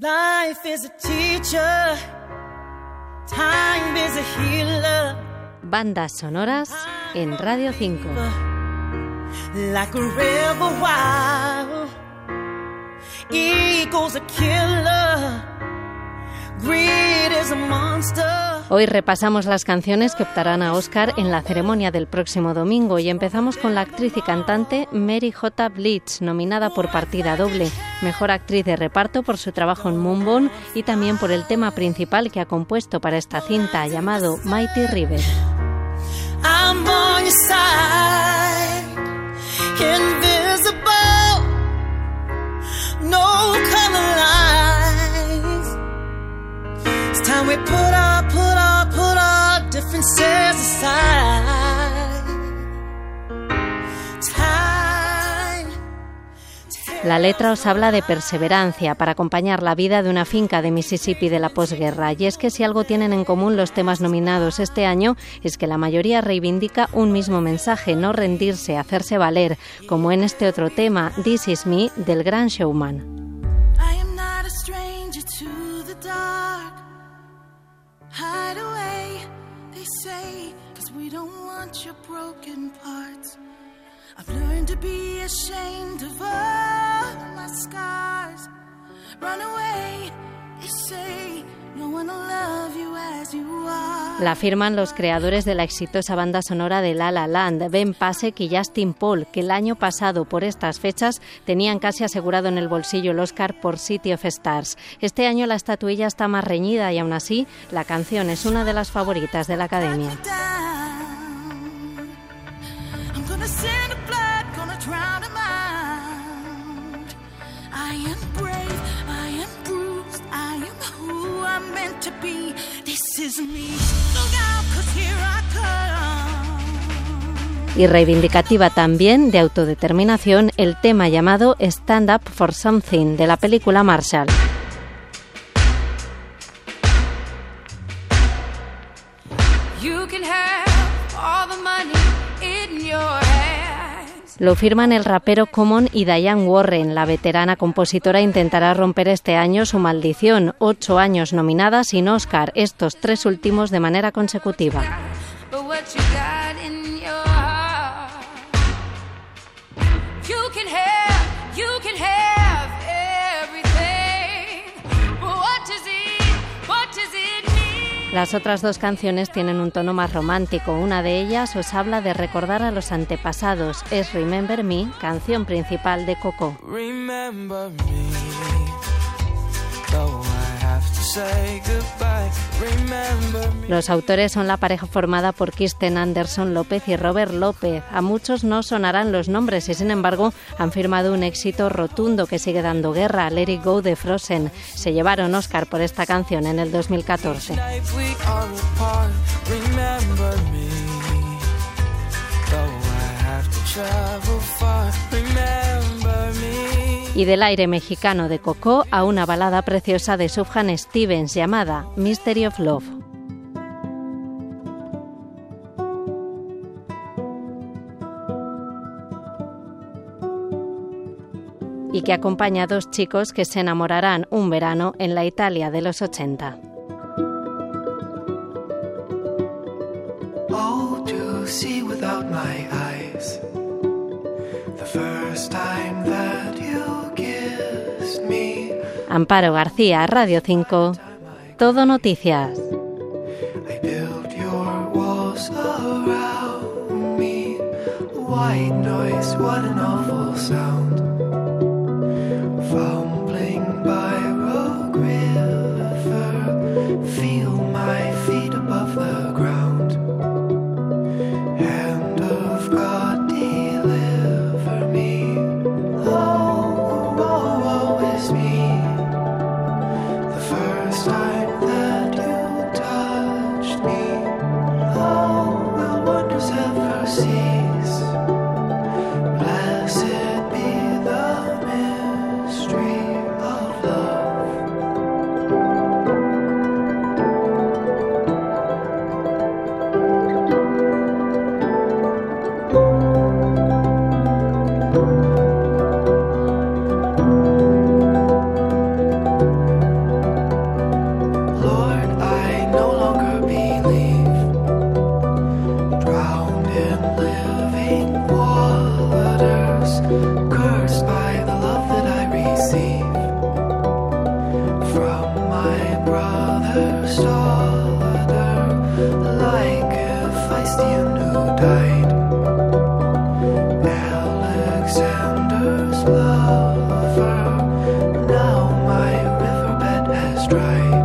Life is a teacher, time is a healer. Bandas sonoras en Radio 5. Like a rebel wild, eagle's a killer, Hoy repasamos las canciones que optarán a Oscar en la ceremonia del próximo domingo y empezamos con la actriz y cantante Mary J. Blitz, nominada por partida doble, mejor actriz de reparto por su trabajo en Moonbone y también por el tema principal que ha compuesto para esta cinta llamado Mighty River. I'm on your side, La letra os habla de perseverancia para acompañar la vida de una finca de Mississippi de la posguerra. Y es que si algo tienen en común los temas nominados este año es que la mayoría reivindica un mismo mensaje, no rendirse, hacerse valer, como en este otro tema, This Is Me, del gran showman. Broken parts. I've learned to be ashamed of all my scars. Run away, they say, no one will love you as you are. La firman los creadores de la exitosa banda sonora de La La Land, Ben Pasek y Justin Paul, que el año pasado por estas fechas tenían casi asegurado en el bolsillo el Oscar por City of Stars. Este año la estatuilla está más reñida y aún así la canción es una de las favoritas de la Academia. Y reivindicativa también de autodeterminación el tema llamado Stand Up for Something de la película Marshall. Lo firman el rapero Common y Diane Warren. La veterana compositora intentará romper este año su maldición. Ocho años nominada sin Oscar, estos tres últimos de manera consecutiva. Las otras dos canciones tienen un tono más romántico. Una de ellas os habla de recordar a los antepasados. Es Remember Me, canción principal de Coco. Remember me, Los autores son la pareja formada por Kirsten Anderson López y Robert López. A muchos no sonarán los nombres y sin embargo han firmado un éxito rotundo que sigue dando guerra, Let It Go de Frozen. Se llevaron Oscar por esta canción en el 2014. Y del aire mexicano de Coco a una balada preciosa de Sufjan Stevens llamada Mystery of Love. y que acompaña a dos chicos que se enamorarán un verano en la Italia de los 80. Oh, to see without my eyes. The first time that Amparo García, Radio 5, Todo Noticias. White noise, what an awful sound. see. Alexander's lover, now my riverbed has dried.